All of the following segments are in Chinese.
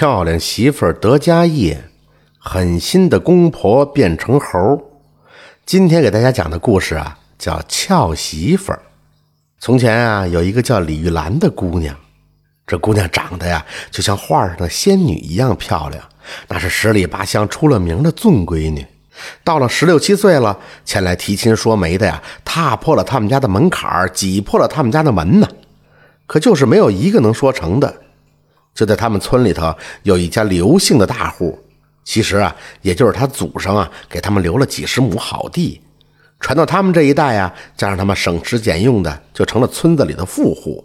漂亮媳妇儿得家业，狠心的公婆变成猴。今天给大家讲的故事啊，叫俏媳妇儿。从前啊，有一个叫李玉兰的姑娘，这姑娘长得呀，就像画上的仙女一样漂亮，那是十里八乡出了名的俊闺女。到了十六七岁了，前来提亲说媒的呀，踏破了他们家的门槛挤破了他们家的门呢，可就是没有一个能说成的。就在他们村里头有一家刘姓的大户，其实啊，也就是他祖上啊给他们留了几十亩好地，传到他们这一代啊，加上他们省吃俭用的，就成了村子里的富户。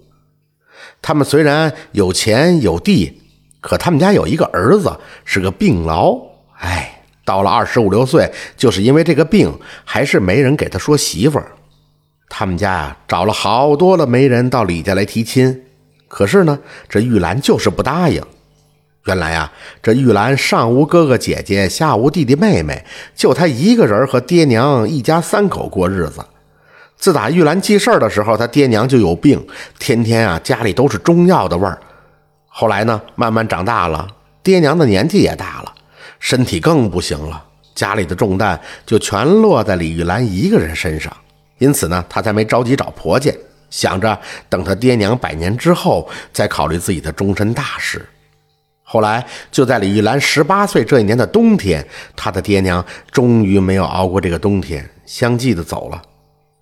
他们虽然有钱有地，可他们家有一个儿子是个病痨，哎，到了二十五六岁，就是因为这个病，还是没人给他说媳妇儿。他们家啊找了好多的媒人到李家来提亲。可是呢，这玉兰就是不答应。原来啊，这玉兰上无哥哥姐姐，下无弟弟妹妹，就她一个人和爹娘一家三口过日子。自打玉兰记事儿的时候，她爹娘就有病，天天啊家里都是中药的味儿。后来呢，慢慢长大了，爹娘的年纪也大了，身体更不行了，家里的重担就全落在李玉兰一个人身上。因此呢，她才没着急找婆家。想着等他爹娘百年之后再考虑自己的终身大事。后来就在李玉兰十八岁这一年的冬天，他的爹娘终于没有熬过这个冬天，相继的走了。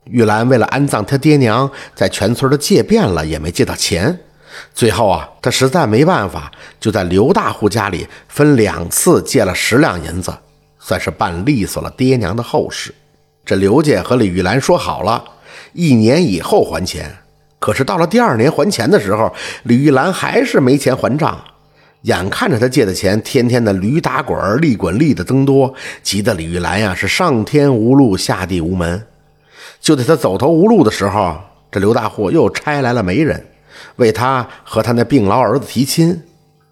玉兰为了安葬他爹娘，在全村的借遍了，也没借到钱。最后啊，他实在没办法，就在刘大户家里分两次借了十两银子，算是办利索了爹娘的后事。这刘家和李玉兰说好了。一年以后还钱，可是到了第二年还钱的时候，李玉兰还是没钱还账。眼看着他借的钱天天的驴打滚、利滚利的增多，急得李玉兰呀是上天无路，下地无门。就在他走投无路的时候，这刘大户又差来了媒人，为他和他那病痨儿子提亲。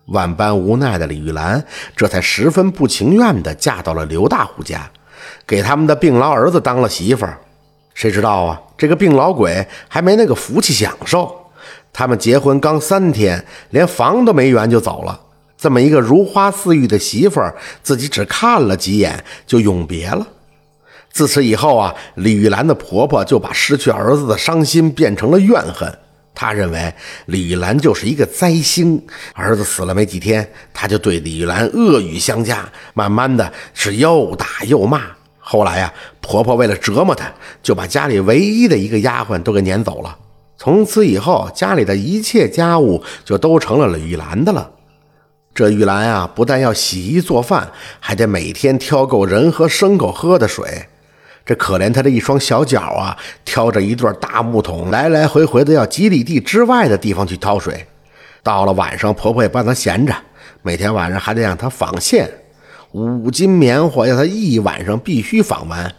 万般无奈的李玉兰，这才十分不情愿地嫁到了刘大户家，给他们的病痨儿子当了媳妇儿。谁知道啊？这个病老鬼还没那个福气享受。他们结婚刚三天，连房都没圆就走了。这么一个如花似玉的媳妇儿，自己只看了几眼就永别了。自此以后啊，李玉兰的婆婆就把失去儿子的伤心变成了怨恨。她认为李玉兰就是一个灾星，儿子死了没几天，她就对李玉兰恶语相加，慢慢的是又打又骂。后来呀，婆婆为了折磨她，就把家里唯一的一个丫鬟都给撵走了。从此以后，家里的一切家务就都成了玉兰的了。这玉兰啊，不但要洗衣做饭，还得每天挑够人和牲口喝的水。这可怜她的一双小脚啊，挑着一对大木桶，来来回回的要几里地之外的地方去挑水。到了晚上，婆婆也不让她闲着，每天晚上还得让她纺线。五斤棉花要他一晚上必须纺完，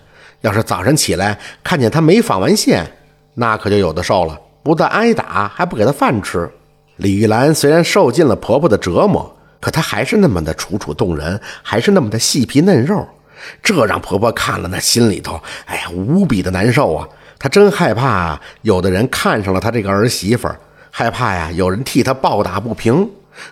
要是早晨起来看见他没纺完线，那可就有的受了，不但挨打，还不给他饭吃。李玉兰虽然受尽了婆婆的折磨，可她还是那么的楚楚动人，还是那么的细皮嫩肉，这让婆婆看了那心里头，哎呀，无比的难受啊！她真害怕有的人看上了她这个儿媳妇，害怕呀，有人替她抱打不平。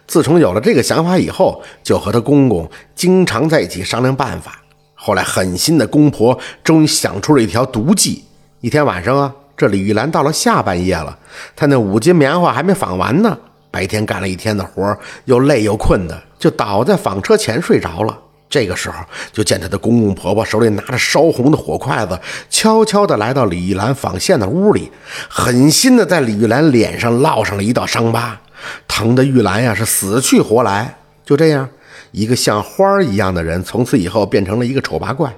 自从有了这个想法以后，就和他公公经常在一起商量办法。后来狠心的公婆终于想出了一条毒计。一天晚上啊，这李玉兰到了下半夜了，她那五斤棉花还没纺完呢。白天干了一天的活，又累又困的，就倒在纺车前睡着了。这个时候，就见她的公公婆婆手里拿着烧红的火筷子，悄悄地来到李玉兰纺线的屋里，狠心地在李玉兰脸上烙上了一道伤疤。疼的玉兰呀，是死去活来。就这样，一个像花儿一样的人，从此以后变成了一个丑八怪。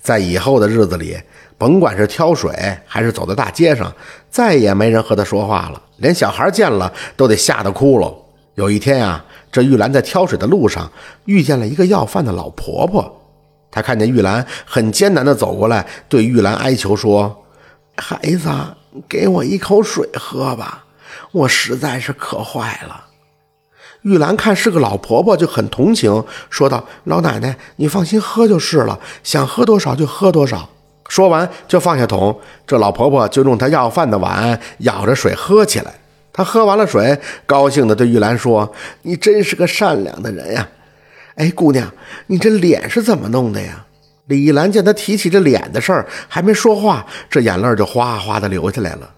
在以后的日子里，甭管是挑水，还是走在大街上，再也没人和他说话了。连小孩见了都得吓得哭了。有一天呀，这玉兰在挑水的路上遇见了一个要饭的老婆婆。她看见玉兰很艰难地走过来，对玉兰哀求说：“孩子，给我一口水喝吧。”我实在是渴坏了。玉兰看是个老婆婆，就很同情，说道：“老奶奶，你放心喝就是了，想喝多少就喝多少。”说完就放下桶，这老婆婆就用她要饭的碗舀着水喝起来。她喝完了水，高兴地对玉兰说：“你真是个善良的人呀！哎，姑娘，你这脸是怎么弄的呀？”李玉兰见她提起这脸的事儿，还没说话，这眼泪就哗哗的流下来了。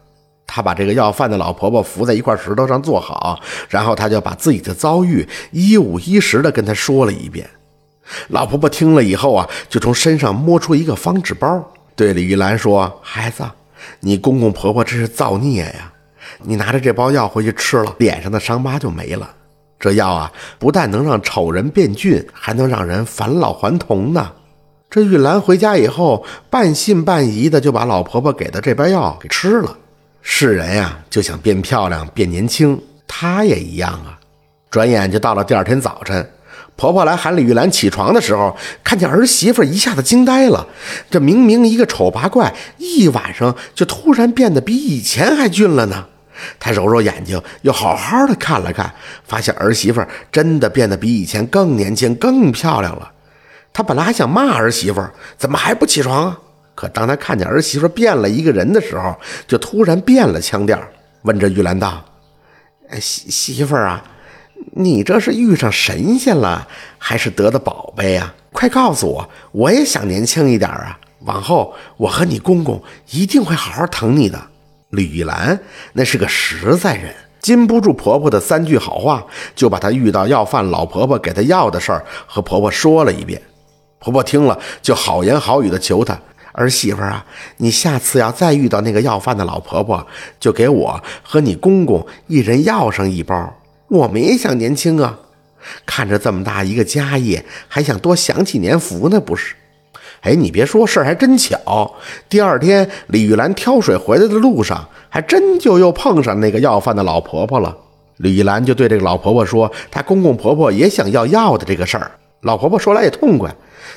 他把这个要饭的老婆婆扶在一块石头上坐好，然后他就把自己的遭遇一五一十的跟他说了一遍。老婆婆听了以后啊，就从身上摸出一个方纸包，对李玉兰说：“孩子，你公公婆婆这是造孽呀！你拿着这包药回去吃了，脸上的伤疤就没了。这药啊，不但能让丑人变俊，还能让人返老还童呢。”这玉兰回家以后，半信半疑的就把老婆婆给的这包药给吃了。是人呀，就想变漂亮、变年轻，她也一样啊。转眼就到了第二天早晨，婆婆来喊李玉兰起床的时候，看见儿媳妇，一下子惊呆了。这明明一个丑八怪，一晚上就突然变得比以前还俊了呢。她揉揉眼睛，又好好的看了看，发现儿媳妇真的变得比以前更年轻、更漂亮了。她本来还想骂儿媳妇，怎么还不起床啊？可当他看见儿媳妇变了一个人的时候，就突然变了腔调，问着玉兰道：“哎媳媳妇啊，你这是遇上神仙了，还是得的宝贝呀？快告诉我，我也想年轻一点啊！往后我和你公公一定会好好疼你的。”李玉兰那是个实在人。禁不住婆婆的三句好话，就把她遇到要饭老婆婆给她要的事儿和婆婆说了一遍。婆婆听了，就好言好语的求她儿媳妇啊，你下次要再遇到那个要饭的老婆婆，就给我和你公公一人要上一包。我们也想年轻啊，看着这么大一个家业，还想多享几年福呢，不是？哎，你别说，事儿还真巧。第二天，李玉兰挑水回来的路上，还真就又碰上那个要饭的老婆婆了。李玉兰就对这个老婆婆说，她公公婆婆也想要药的这个事儿。老婆婆说来也痛快。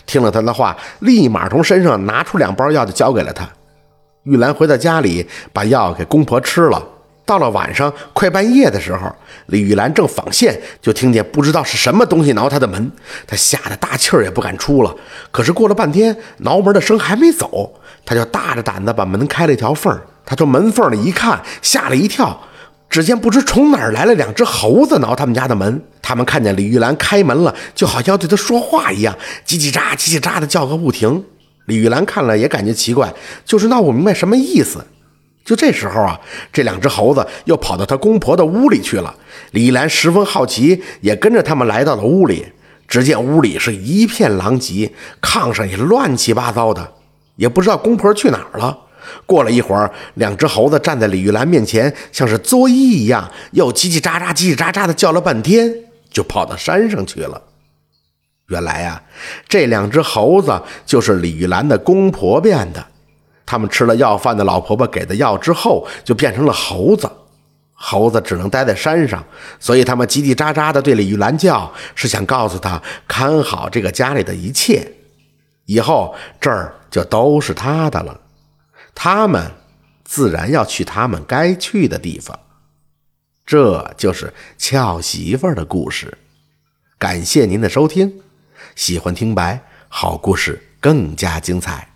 听了他的话，立马从身上拿出两包药，就交给了他。玉兰回到家里，把药给公婆吃了。到了晚上快半夜的时候，李玉兰正纺线，就听见不知道是什么东西挠她的门，她吓得大气儿也不敢出了。可是过了半天，挠门的声还没走，她就大着胆子把门开了一条缝儿。她从门缝里一看，吓了一跳。只见不知从哪儿来了两只猴子挠他们家的门，他们看见李玉兰开门了，就好像要对她说话一样，叽叽喳叽叽喳的叫个不停。李玉兰看了也感觉奇怪，就是闹不明白什么意思。就这时候啊，这两只猴子又跑到她公婆的屋里去了。李玉兰十分好奇，也跟着他们来到了屋里。只见屋里是一片狼藉，炕上也乱七八糟的，也不知道公婆去哪儿了。过了一会儿，两只猴子站在李玉兰面前，像是作揖一样，又叽叽喳喳、叽叽喳喳的叫了半天，就跑到山上去了。原来呀，这两只猴子就是李玉兰的公婆变的。他们吃了要饭的老婆婆给的药之后，就变成了猴子。猴子只能待在山上，所以他们叽叽喳喳的对李玉兰叫，是想告诉她看好这个家里的一切，以后这儿就都是她的了。他们自然要去他们该去的地方，这就是俏媳妇的故事。感谢您的收听，喜欢听白好故事更加精彩。